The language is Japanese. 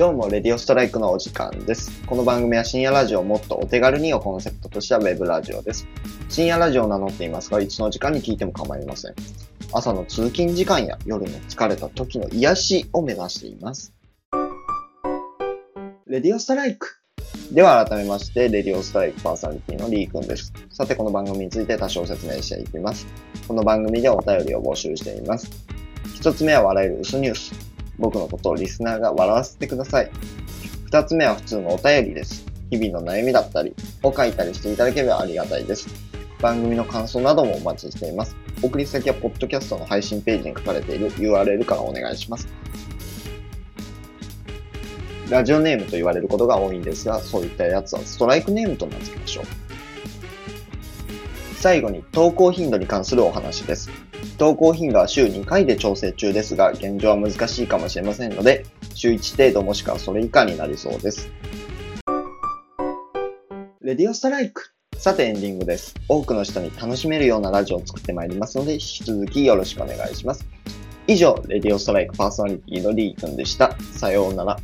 どうも、レディオストライクのお時間です。この番組は深夜ラジオをもっとお手軽にをコンセプトとしたウェブラジオです。深夜ラジオを名乗っていますが、いつの時間に聞いても構いません。朝の通勤時間や夜の疲れた時の癒しを目指しています。レディオストライクでは改めまして、レディオストライクパーソナリティのリーくんです。さて、この番組について多少説明していきます。この番組でお便りを募集しています。一つ目は笑える薄ニュース。僕のことをリスナーが笑わせてください。二つ目は普通のお便りです。日々の悩みだったりを書いたりしていただければありがたいです。番組の感想などもお待ちしています。送り先はポッドキャストの配信ページに書かれている URL からお願いします。ラジオネームと言われることが多いんですが、そういったやつはストライクネームと名付けましょう。最後に投稿頻度に関するお話です。投稿頻度は週2回で調整中ですが、現状は難しいかもしれませんので、週1程度もしくはそれ以下になりそうです。レディオストライクさてエンディングです。多くの人に楽しめるようなラジオを作ってまいりますので、引き続きよろしくお願いします。以上、レディオストライクパーソナリティのリーくんでした。さようなら。